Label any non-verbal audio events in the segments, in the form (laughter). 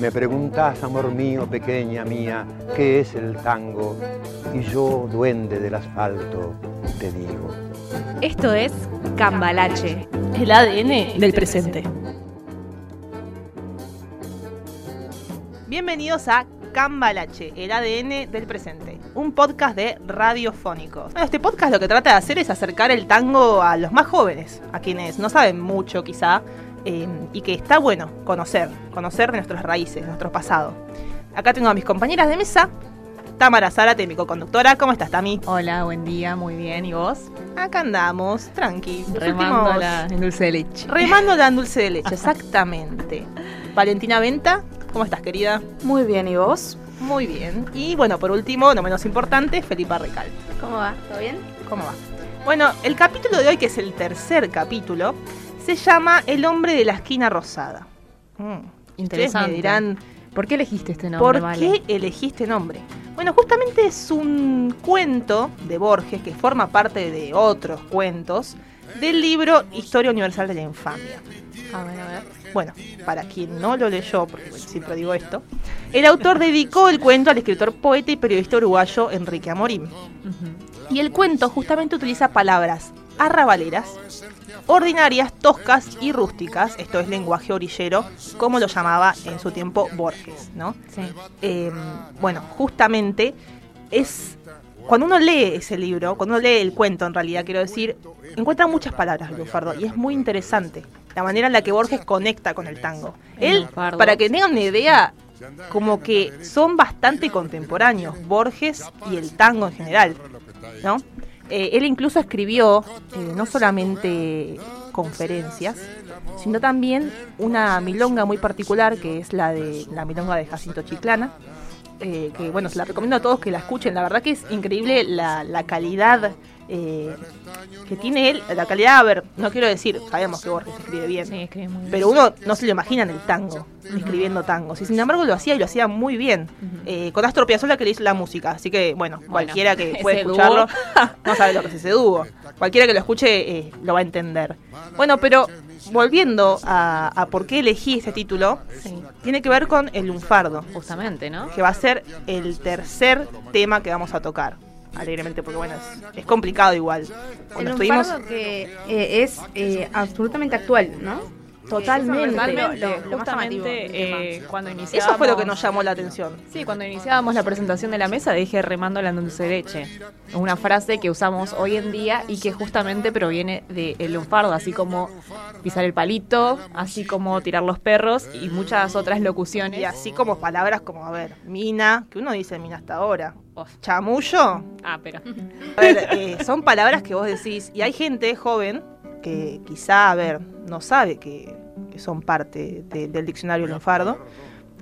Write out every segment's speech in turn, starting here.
Me preguntas, amor mío, pequeña mía, ¿qué es el tango? Y yo, duende del asfalto, te digo. Esto es Cambalache. El ADN del presente. Bienvenidos a Cambalache, el ADN del presente, un podcast de radiofónicos. Bueno, este podcast lo que trata de hacer es acercar el tango a los más jóvenes, a quienes no saben mucho quizá, eh, y que está bueno conocer, conocer de nuestras raíces, nuestro pasado. Acá tengo a mis compañeras de mesa, Tamara Zárate, mi co-conductora. ¿Cómo estás, Tami? Hola, buen día, muy bien. ¿Y vos? Acá andamos, tranqui. Remando últimos- la en dulce de leche. Remándola en dulce de leche, (laughs) exactamente. Valentina Venta, ¿cómo estás, querida? Muy bien, ¿y vos? Muy bien. Y bueno, por último, no menos importante, Felipa Recal. ¿Cómo va? ¿Todo bien? ¿Cómo va? Bueno, el capítulo de hoy, que es el tercer capítulo, se llama El hombre de la esquina rosada. Mm. Ustedes me Interesante. dirán, ¿Por qué elegiste este nombre, ¿por Vale? qué elegiste nombre? Bueno, justamente es un cuento de Borges que forma parte de otros cuentos del libro Historia Universal de la Infamia. A ver, a ver. Bueno, para quien no lo leyó, porque bueno, siempre digo esto, el autor dedicó el cuento al escritor, poeta y periodista uruguayo Enrique Amorim. Y el cuento justamente utiliza palabras arrabaleras, ordinarias, toscas y rústicas, esto es lenguaje orillero, como lo llamaba en su tiempo Borges, ¿no? Sí. Eh, bueno, justamente es cuando uno lee ese libro, cuando uno lee el cuento en realidad, quiero decir, encuentra muchas palabras Lunfardo y es muy interesante la manera en la que Borges conecta con el tango. Él, para que tengan una idea, como que son bastante contemporáneos, Borges y el tango en general, ¿no? Eh, él incluso escribió eh, no solamente conferencias, sino también una milonga muy particular que es la de la milonga de Jacinto Chiclana, eh, que bueno, se la recomiendo a todos que la escuchen, la verdad que es increíble la, la calidad eh, que tiene él, la calidad, a ver, no quiero decir, sabemos que Borges escribe bien, Sí, escribe muy bien. pero uno no se lo imagina en el tango, escribiendo tangos. Y sin embargo lo hacía y lo hacía muy bien. Ujú. Eh, con Astor Piazzolla que le hizo la música. Así que, bueno, cualquiera que (laughs) pueda dúo. escucharlo no sabe lo que es ese dúo. Cualquiera que lo escuche eh, lo va a entender. Bueno, pero volviendo a, a por qué elegí este título, Sí, tiene que ver con el lunfardo, justamente, ¿no? que va a ser el tercer tema que vamos a tocar. Alegremente, porque bueno, es, es complicado igual. Cuando el estuvimos. que eh, es eh, absolutamente actual, ¿no? Totalmente. Totalmente, Lo- lo del justamente eh, cuando iniciábamos... Eso fue lo que nos llamó la atención. Sí, cuando iniciábamos la presentación de la mesa dije remando la dulce de leche. Una frase que usamos hoy en día y que justamente proviene del lunfardo, así como pisar el palito, así como tirar los perros y muchas otras locuciones. Y así como palabras como, a ver, mina, que uno dice mina hasta ahora. Oh. Chamullo. Ah, pero... A ver, eh, son palabras que vos decís. Y hay gente joven que quizá, a ver, no sabe que, que son parte de- del diccionario lunfardo.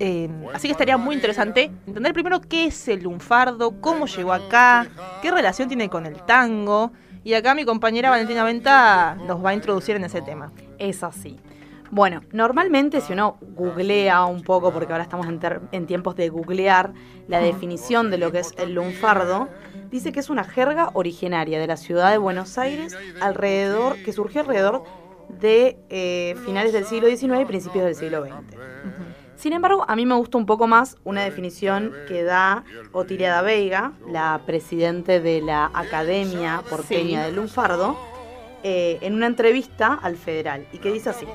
Eh, así que estaría muy interesante entender primero qué es el lunfardo, cómo llegó acá, qué relación tiene con el tango. Y acá mi compañera Valentina Venta nos va a introducir en ese tema. Es así. Bueno, normalmente si uno googlea un poco, porque ahora estamos en, ter- en tiempos de googlear la definición de lo que es el lunfardo, dice que es una jerga originaria de la ciudad de Buenos Aires, alrededor, que surgió alrededor de eh, finales del siglo XIX y principios del siglo XX. Sin embargo, a mí me gusta un poco más una definición que da Otilia da Veiga, la presidente de la Academia Porteña Sí. del Lunfardo, eh, en una entrevista al Federal, y que dice así.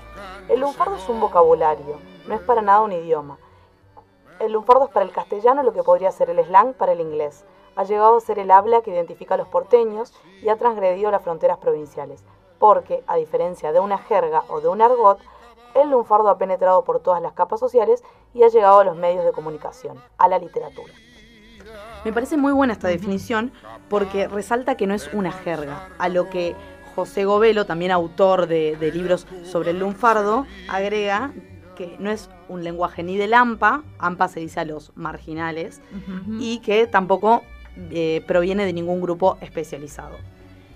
El lunfardo es un vocabulario, no es para nada un idioma. El lunfardo es para el castellano lo que podría ser el slang para el inglés. Ha llegado a ser el habla que identifica a los porteños y ha transgredido las fronteras provinciales, porque, a diferencia de una jerga o de un argot, el lunfardo ha penetrado por todas las capas sociales y ha llegado a los medios de comunicación, a la literatura. Me parece muy buena esta definición porque resalta que no es una jerga, a lo que José Govelo, también autor de, de libros sobre el lunfardo, agrega que no es un lenguaje ni del AMPA, AMPA se dice a los marginales, y que tampoco eh, proviene de ningún grupo especializado.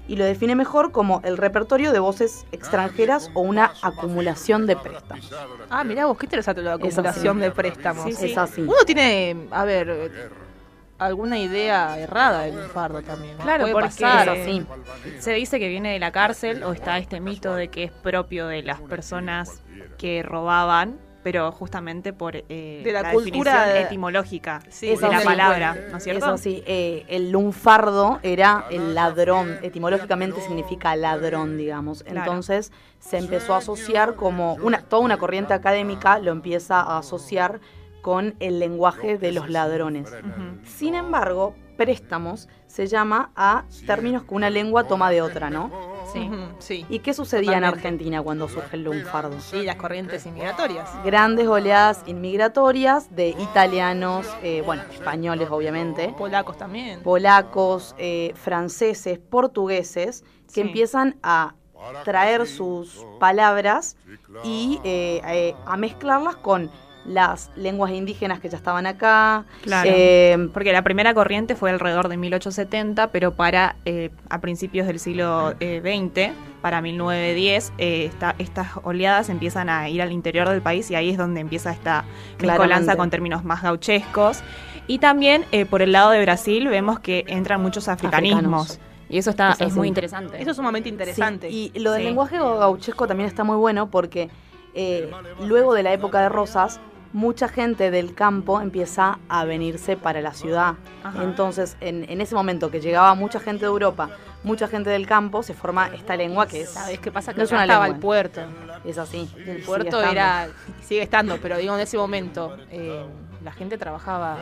Y lo define mejor como el repertorio de voces extranjeras o una acumulación de préstamos. Ah, mirá vos, qué interesante lo de acumulación así. de préstamos. Es así. Uno tiene, a ver, alguna idea errada del lunfardo también. ¿no? Claro, Puede porque pasar. eh, se dice que viene de la cárcel o está este mito de que es propio de las personas que robaban, pero justamente por eh, De la la cultura definición de- etimológica Sí, de la sí, palabra, bueno, ¿no es cierto? Eso sí, eh, el lunfardo era el ladrón, etimológicamente significa ladrón, digamos. Claro. Entonces se empezó a asociar como una, toda una corriente académica lo empieza a asociar con el lenguaje de los ladrones. Sin embargo, préstamos se llama a términos que una lengua toma de otra, ¿no? Sí. Sí. ¿Y qué sucedía en. Argentina cuando surge el lunfardo? Y las corrientes inmigratorias. Grandes oleadas inmigratorias de italianos, eh, bueno, españoles obviamente, Polacos también. polacos, eh, franceses, portugueses, que Sí. empiezan a traer sus palabras y eh, eh, a mezclarlas con las lenguas indígenas que ya estaban acá. Claro. eh, Porque la primera corriente fue alrededor de 1870, pero para eh, a principios del siglo eh, XX, para 1910, eh, esta- estas oleadas empiezan a ir al interior del país y ahí es donde empieza esta mezcolanza Claramente. con términos más gauchescos. Y también eh, por el lado de Brasil vemos que entran muchos africanismos. Africanos. Y eso está Es es, así. muy interesante. Eso es sumamente interesante. Sí, Y lo del Sí. lenguaje gauchesco también está muy bueno porque eh, luego de la época de Rosas, mucha gente del campo empieza a venirse para la ciudad. Ajá. Entonces, en, en ese momento que llegaba mucha gente de Europa, mucha gente del campo, se forma esta lengua que es, ¿Sabes qué pasa? Que No es una estaba lengua. el puerto. es así. El puerto era. Sigue estando, pero digo, en ese momento eh, la gente trabajaba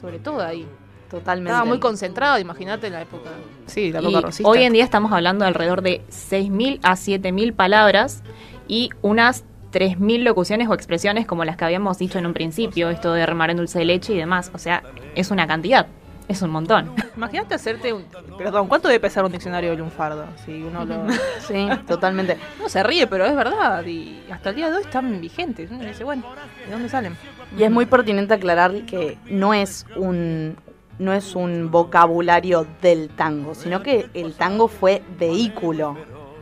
sobre todo ahí. Totalmente. Estaba muy concentrado, imagínate en la época. Sí, la Y época rosista. hoy en día estamos hablando de alrededor de 6.000 a 7.000 palabras y unas 3.000 locuciones o expresiones como las que habíamos dicho en un principio, esto de remar en dulce de leche y demás. O sea, es una cantidad, es un montón. Imagínate hacerte un. Perdón, ¿cuánto debe pesar un diccionario de lunfardo? Si uno lo. (laughs) Sí, totalmente. No se ríe, pero es verdad. Y hasta el día de hoy están vigentes. Uno dice, bueno, ¿de dónde salen? Y es muy pertinente aclarar que no es un no es un vocabulario del tango, sino que el tango fue vehículo,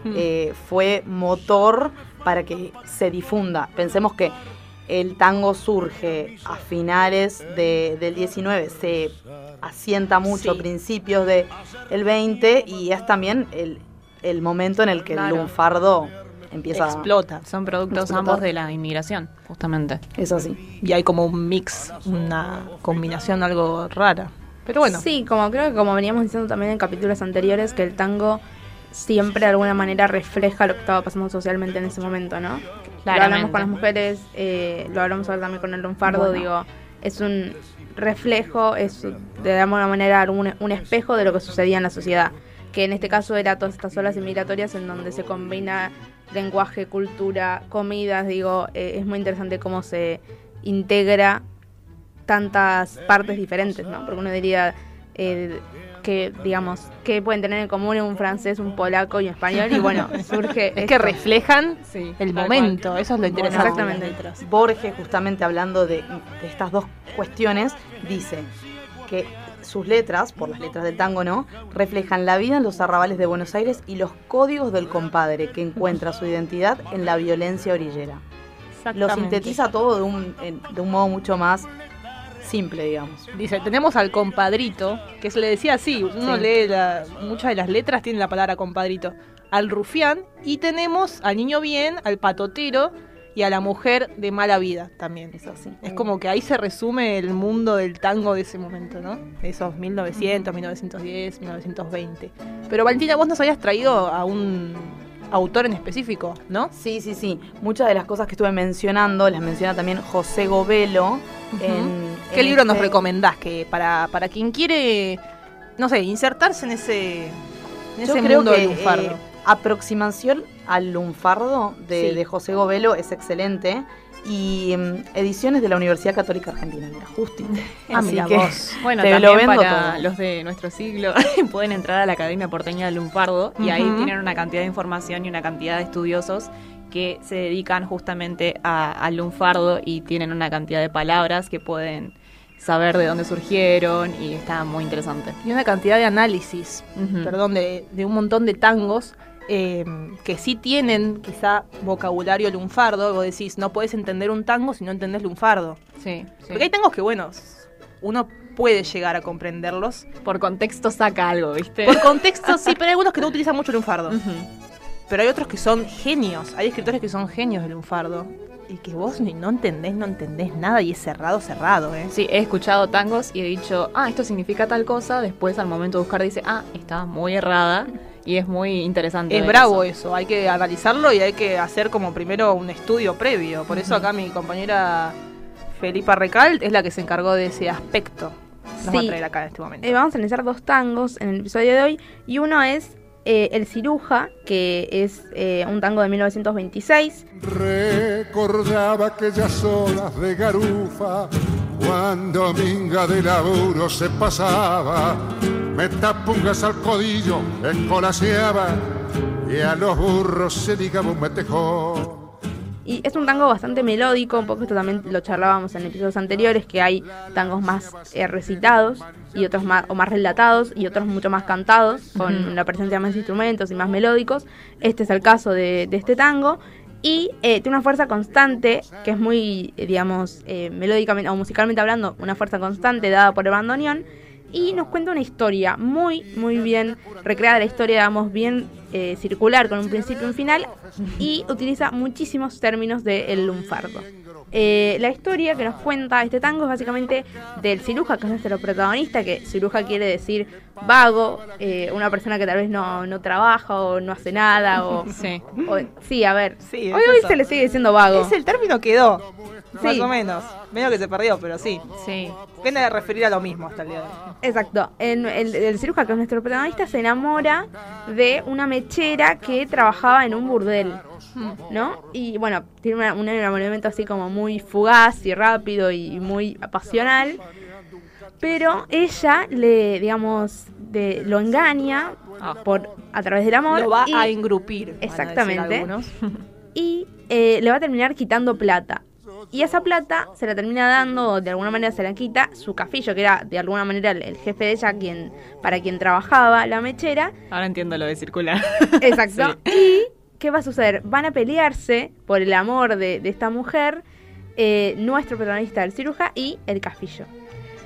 Mm. eh, fue motor para que se difunda. Pensemos que el tango surge a finales de- del 19, se asienta mucho Sí. a principios del el 20 y es también el, el momento en el que Claro. el lunfardo empieza a... Explota. Son productos Explotar. ambos de la inmigración, justamente. Es así. Y hay como un mix, una combinación algo rara. Pero bueno, Sí, como creo que como veníamos diciendo también en capítulos anteriores, que el tango siempre de alguna manera refleja lo que estaba pasando socialmente en ese momento, ¿no? Lo Claramente. hablamos con las mujeres, eh, lo hablamos ahora también con el lunfardo, Bueno. digo, es un reflejo, es de alguna manera un, un espejo de lo que sucedía en la sociedad, que en este caso era todas estas olas inmigratorias en donde se combina lenguaje, cultura, comidas, digo, eh, es muy interesante cómo se integra tantas partes diferentes, ¿no? Porque uno diría eh, que, digamos, que pueden tener en común un francés, un polaco y un español, y bueno, (laughs) surge... es que reflejan Sí, el momento. Eso es lo Bueno, interesante. exactamente. Borges, justamente hablando de, de estas dos cuestiones, dice que sus letras, por las letras del tango, ¿no? Reflejan la vida en los arrabales de Buenos Aires y los códigos del compadre, que encuentra su identidad en la violencia orillera. Lo sintetiza todo de un, de un modo mucho más simple, digamos. Dice, tenemos al compadrito, que se le decía así, uno Sí. lee la- muchas de las letras, tienen la palabra compadrito. Al rufián, y tenemos al niño bien, al patotero y a la mujer de mala vida también. Es así. Es como que ahí se resume el mundo del tango de ese momento, ¿no? De esos 1900, 1910, 1920. Pero Valentina, vos nos habías traído a un autor en específico, ¿no? Sí, sí, sí. Muchas de las cosas que estuve mencionando las menciona también José Govelo. en, ¿Qué libro nos este- recomendás que para, para quien quiere, no sé, insertarse en ese, en Yo ese creo mundo que del lunfardo? eh, aproximación al lunfardo de, Sí. de José Govelo es excelente y mm, ediciones de la Universidad Católica Argentina, mira, justito. (laughs) Ah, Así mira que vos. (laughs) Bueno, te lo también vendo para todo. los de nuestro siglo (laughs) pueden entrar a la Academia Porteña del Lunfardo y ahí tienen una cantidad de información y una cantidad de estudiosos que se dedican justamente a- al lunfardo y tienen una cantidad de palabras que pueden saber de dónde surgieron y está muy interesante. Y una cantidad de análisis, perdón, de, de un montón de tangos eh, que sí tienen quizá vocabulario lunfardo. Vos decís, no puedes entender un tango si no entendés lunfardo. Sí, sí. Porque hay tangos que, bueno, uno puede llegar a comprenderlos. Por contexto saca algo, ¿viste? Por contexto, sí, pero hay algunos que no utilizan mucho lunfardo. Ujú. Pero hay otros que son genios. Hay escritores que son genios del lunfardo. Y que vos ni no entendés, no entendés nada y es cerrado, cerrado, ¿eh? Sí, he escuchado tangos y he dicho, ah, esto significa tal cosa. Después, al momento de buscar, dice, ah, estaba muy errada. Y es muy interesante. Es bravo eso. eso, hay que analizarlo y hay que hacer como primero un estudio previo. Por eso acá mi compañera Felipa Recal es la que se encargó de ese aspecto. Nos va a traer acá en este momento. Eh, vamos a analizar dos tangos en el episodio de hoy y uno es eh, El Ciruja, que es eh, un tango de 1926. Recordaba aquellas horas de garufa cuando minga de laburo se pasaba, metapungas al codillo, escolaseaba y a los burros se ligaba un metejón. Y es un tango bastante melódico, un poco esto también lo charlábamos en episodios anteriores, que hay tangos más eh, recitados y otros más, o más relatados y otros mucho más cantados, con la presencia de más instrumentos y más melódicos. Este es el caso de, de este tango. Y eh, tiene una fuerza constante, que es muy, eh, digamos, eh, melódicamente o musicalmente hablando, una fuerza constante dada por el bandoneón. Y nos cuenta una historia muy, muy bien recreada, la historia, digamos, bien eh, circular, con un principio y un final, y utiliza muchísimos términos del lunfardo. Eh, la historia que nos cuenta este tango es básicamente del ciruja, que es nuestro protagonista, que ciruja quiere decir vago, eh, una persona que tal vez no, no trabaja o no hace nada, o... (laughs) Sí. o- sí, a ver, Sí, es hoy, hoy se le sigue diciendo vago. Es el término quedó, más o menos. Medio que se perdió, pero sí. Sí. Viene a referir a lo mismo hasta el día de hoy. Exacto. En- el, el ciruja, que es nuestro protagonista, se enamora de una mechera que trabajaba en un burdel. ¿No? Y bueno, tiene una- un enamoramiento así como muy fugaz y rápido y muy pasional. Pero ella le, digamos, de, lo engaña Ah. por a través del amor. Lo va y- a engrupir. van a decir Exactamente. (laughs) y eh, le va a terminar quitando plata. Y esa plata se la termina dando, o de alguna manera se la quita, su cafillo, que era de alguna manera el, el jefe de ella quien, para quien trabajaba la mechera. Ahora entiendo lo de circular. Exacto. (laughs) Y, ¿qué va a suceder? Van a pelearse por el amor de, esta mujer, eh, nuestro protagonista, el ciruja, y el cafillo.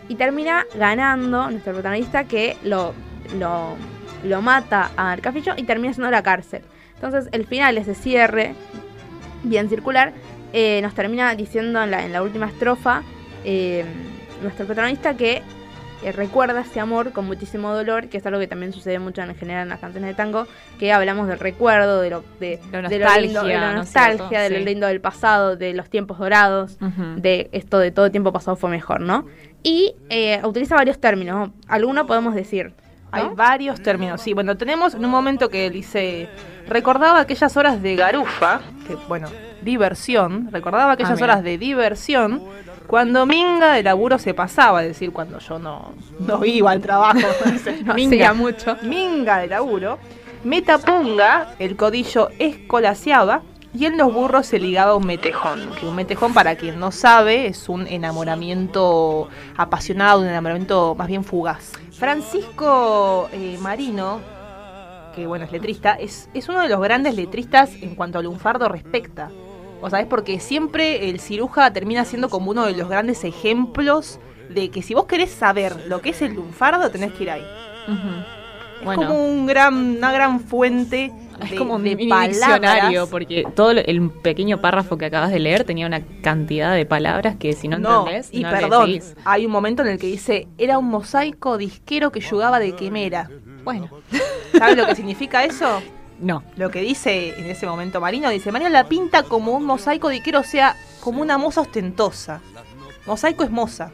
Y termina ganando nuestro protagonista que lo, lo, lo mata al cafillo y termina siendo la cárcel. Entonces, el final, ese cierre, bien circular, eh, nos termina diciendo en la, en la última estrofa eh, nuestro protagonista que eh, recuerda ese amor con muchísimo dolor, que es algo que también sucede mucho en general en las canciones de tango, que hablamos del recuerdo, de lo, de, La de lo lindo, de nostalgia, la ¿no nostalgia, cierto? de lo Sí. lindo del pasado, de los tiempos dorados, de esto de todo tiempo pasado fue mejor, ¿no? Y eh, utiliza varios términos, algunos podemos decir. ¿no? Hay varios términos. Sí, bueno, tenemos en un momento que él dice, recordaba aquellas horas de garufa, que bueno, diversión, recordaba aquellas Ah, horas de diversión cuando minga de laburo se pasaba, es decir, cuando yo no, no iba al trabajo. (laughs) No minga, hacía mucho. minga de laburo, metapunga, el codillo escolaseaba y en los burros se ligaba un metejón. Que un metejón, para quien no sabe, es un enamoramiento apasionado, un enamoramiento más bien fugaz. Francisco eh, Marino, que bueno, es letrista, es, es uno de los grandes letristas en cuanto al lunfardo respecta. O sea, es porque siempre el ciruja termina siendo como uno de los grandes ejemplos de que si vos querés saber lo que es el lunfardo, tenés que ir ahí. Es Bueno. como un gran, una gran fuente Es de, como un de diccionario, porque todo el pequeño párrafo que acabas de leer tenía una cantidad de palabras que si no, No, entendés, y no le perdón, hay un momento en el que dice, era un mosaico disquero que jugaba de quemera. Bueno, ¿Sabes lo que significa eso? (laughs) no. Lo que dice en ese momento Marino, dice, Marino la pinta como un mosaico disquero, o sea, como una moza ostentosa. Mosaico es moza,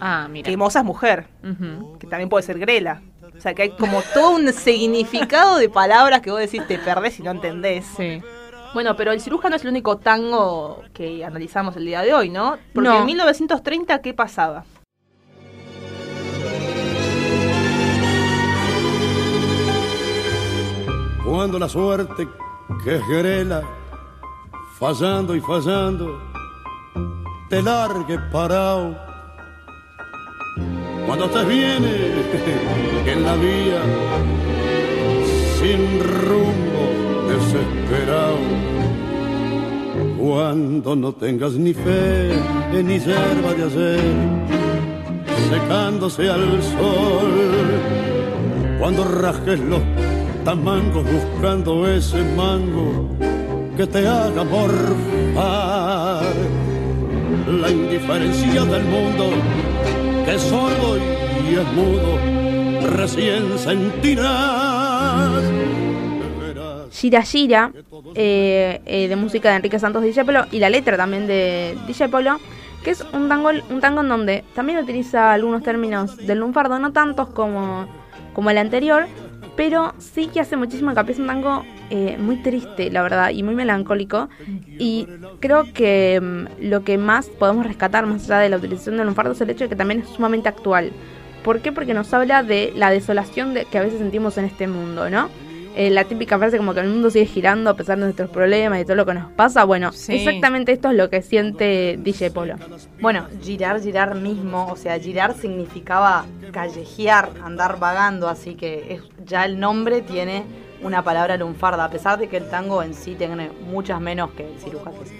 Ah, mira. que moza es mujer, que también puede ser grela. O sea, que hay como todo un significado de palabras que vos decís te perdés y no entendés. Sí. Bueno, pero el cirujano es el único tango que analizamos el día de hoy, ¿no? Porque No. en 1930, ¿qué pasaba? Cuando la suerte que es grela, fallando y fallando, te largue parado. Cuando te viene (laughs) en la vía, sin rumbo, desesperado. Cuando no tengas ni fe ni yerba de hacer, secándose al sol. Cuando rajes los tamangos buscando ese mango que te haga morfar la indiferencia del mundo que es sordo y es mudo, recién sentirás. Gira Gira, eh, eh, de música de Enrique Santos Discépolo, y la letra también de Discépolo, que es un tango, un tango en donde también utiliza algunos términos del lunfardo, no tantos como, como el anterior, pero sí que hace muchísimo hincapié. Es un tango eh, muy triste, la verdad, y muy melancólico. Y creo que mm, lo que más podemos rescatar, más allá de la utilización del lunfardo, es el hecho de que también es sumamente actual. ¿Por qué? Porque nos habla de la desolación de, que a veces sentimos en este mundo, ¿no? Eh, la típica frase como que el mundo sigue girando a pesar de nuestros problemas y todo lo que nos pasa. Bueno, Sí. exactamente esto es lo que siente DJ Polo. Bueno, girar, girar mismo, o sea, girar significaba callejear, andar vagando, así que es- ya el nombre tiene una palabra lunfarda, a pesar de que el tango en sí tiene muchas menos que el ciruja, que es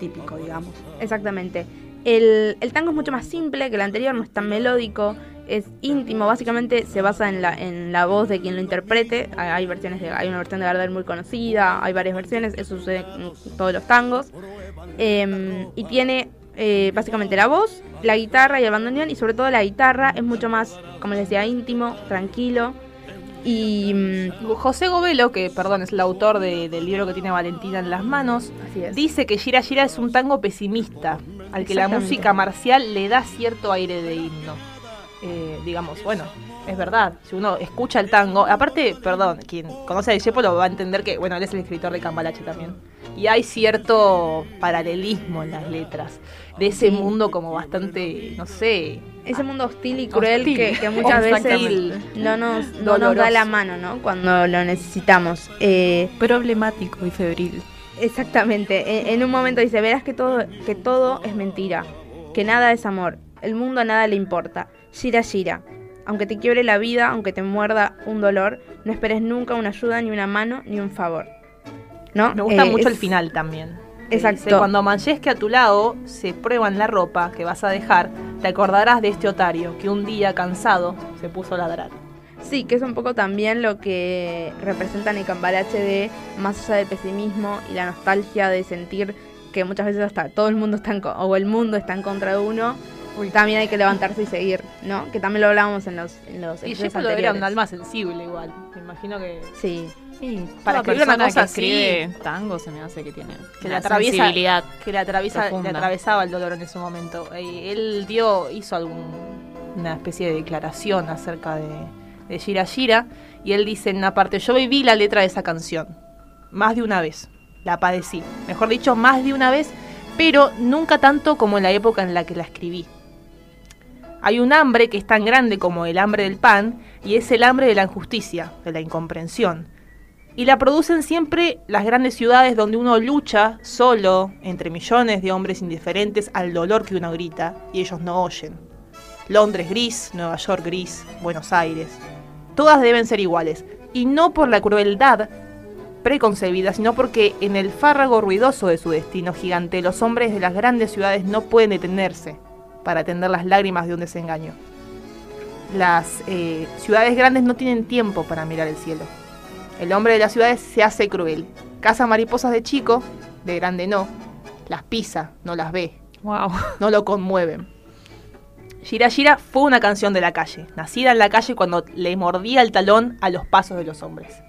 típico, digamos. Exactamente. El, el tango es mucho más simple que el anterior, no es tan melódico, es íntimo, básicamente se basa en la, en la voz de quien lo interprete. Hay, versiones de, hay una versión de Gardel muy conocida, hay varias versiones, eso sucede en todos los tangos. Em, y tiene eh, básicamente la voz, la guitarra y el bandoneón, y sobre todo la guitarra es mucho más, como les decía, íntimo, tranquilo. Y mm, José Govelo, que perdón, es el autor de- del libro que tiene Valentina en las manos, dice que Gira Gira es un tango pesimista, al que la música marcial le da cierto aire de himno. Eh, digamos, bueno, es verdad, si uno escucha el tango, aparte, perdón, quien conoce a Discépolo va a entender que, bueno, él es el escritor de Cambalache también. Y hay cierto paralelismo en las letras, de ese Sí. mundo como bastante, no sé, ese mundo hostil y cruel Hostil. que, que muchas veces no nos, no nos Doloroso. da la mano, ¿no? Cuando lo necesitamos. Eh, Problemático y febril. Exactamente. En, en un momento dice, verás que todo, que todo es mentira, que nada es amor, el mundo a nada le importa. Gira, gira. Aunque te quiebre la vida, aunque te muerda un dolor, no esperes nunca una ayuda, ni una mano, ni un favor. ¿No? Me gusta Eh, mucho es- el final también. Exacto. dice, Cuando manchesque a tu lado, se prueban la ropa que vas a dejar, te acordarás de este otario que un día cansado se puso a ladrar. Sí, que es un poco también lo que representan el cambalache de más allá del pesimismo y la nostalgia de sentir que muchas veces hasta todo el mundo está en co- o el mundo está en contra de uno. También hay que levantarse y seguir, ¿no? Que también lo hablábamos en los en los Y episodios Jepo era un alma sensible igual. Me imagino que, Sí, para escribir una cosa que así, tango se me hace que tiene que atraviesa, sensibilidad. que le, atraviesa, le atravesaba el dolor en ese momento. Él dio, hizo algún, una especie de declaración acerca de, de Gira Gira y él dice en una parte, yo viví la letra de esa canción más de una vez, la padecí, mejor dicho, más de una vez, pero nunca tanto como en la época en la que la escribí. Hay un hambre que es tan grande como el hambre del pan y es el hambre de la injusticia, de la incomprensión. Y la producen siempre las grandes ciudades donde uno lucha solo entre millones de hombres indiferentes al dolor que uno grita y ellos no oyen. Londres gris, Nueva York gris, Buenos Aires. Todas deben ser iguales. Y no por la crueldad preconcebida, sino porque en el fárrago ruidoso de su destino gigante los hombres de las grandes ciudades no pueden detenerse para atender las lágrimas de un desengaño. Las eh, ciudades grandes no tienen tiempo para mirar el cielo. El hombre de las ciudades se hace cruel. Caza mariposas de chico, de grande no. Las pisa, no las ve, Wow. no lo conmueven. Gira Gira fue una canción de la calle, nacida en la calle cuando le mordía el talón a los pasos de los hombres.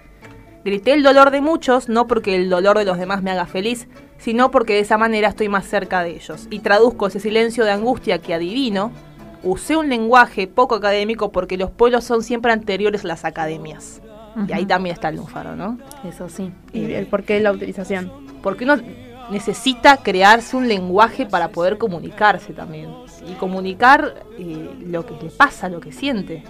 Grité el dolor de muchos, no porque el dolor de los demás me haga feliz, sino porque de esa manera estoy más cerca de ellos. Y traduzco ese silencio de angustia que adivino. Usé un lenguaje poco académico porque los pueblos son siempre anteriores a las academias. Y ahí también está el lunfaro, ¿no? eso sí. Y el porqué de la utilización. Porque uno necesita crearse un lenguaje para poder comunicarse también. Y comunicar eh, lo que le pasa, lo que siente.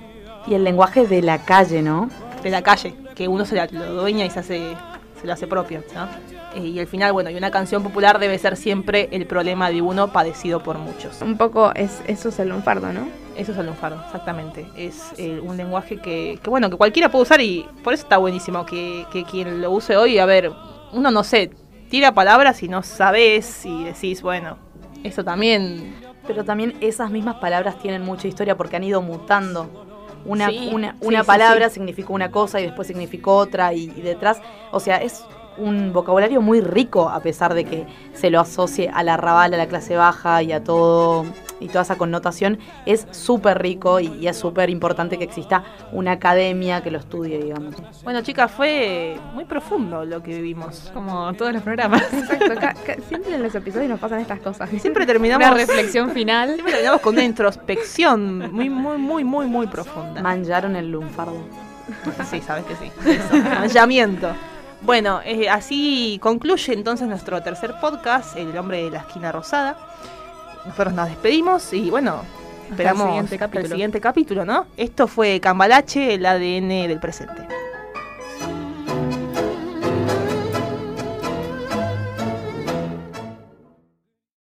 Y el lenguaje de la calle, ¿no? De la calle, que uno se la- lo dueña y se, hace, se lo hace propio. ¿no? Eh, y al final, bueno, y una canción popular debe ser siempre el problema de uno padecido por muchos. Un poco es, eso es el lunfardo, ¿no? Eso es el lunfardo, exactamente. Es eh, un lenguaje que, que, bueno, que cualquiera puede usar y por eso está buenísimo que, que quien lo use hoy, a ver, uno no sé, tira palabras y no sabes y decís, bueno, eso también Pero también esas mismas palabras tienen mucha historia porque han ido mutando. Una, Sí, una, una sí, palabra sí. significó una cosa y después significó otra y, y detrás. O sea, es un vocabulario muy rico a pesar de que se lo asocie a la rabal, a la clase baja y a todo y toda esa connotación. Es súper rico y, y es súper importante que exista una academia que lo estudie, digamos. Bueno, chicas, fue muy profundo lo que vivimos. Como todos los programas. Exacto, (laughs) siempre en los episodios nos pasan estas cosas. Siempre terminamos, Una reflexión final. (laughs) siempre terminamos con una introspección muy, muy, muy, muy, muy profunda. Mancharon el lunfardo. Sí, sabes que sí. Eso, manchamiento. Bueno, eh, así concluye entonces nuestro tercer podcast, El hombre de la esquina rosada. Nosotros nos despedimos y bueno, esperamos siguiente hasta el siguiente capítulo, ¿no? Esto fue Cambalache, el ADN del presente.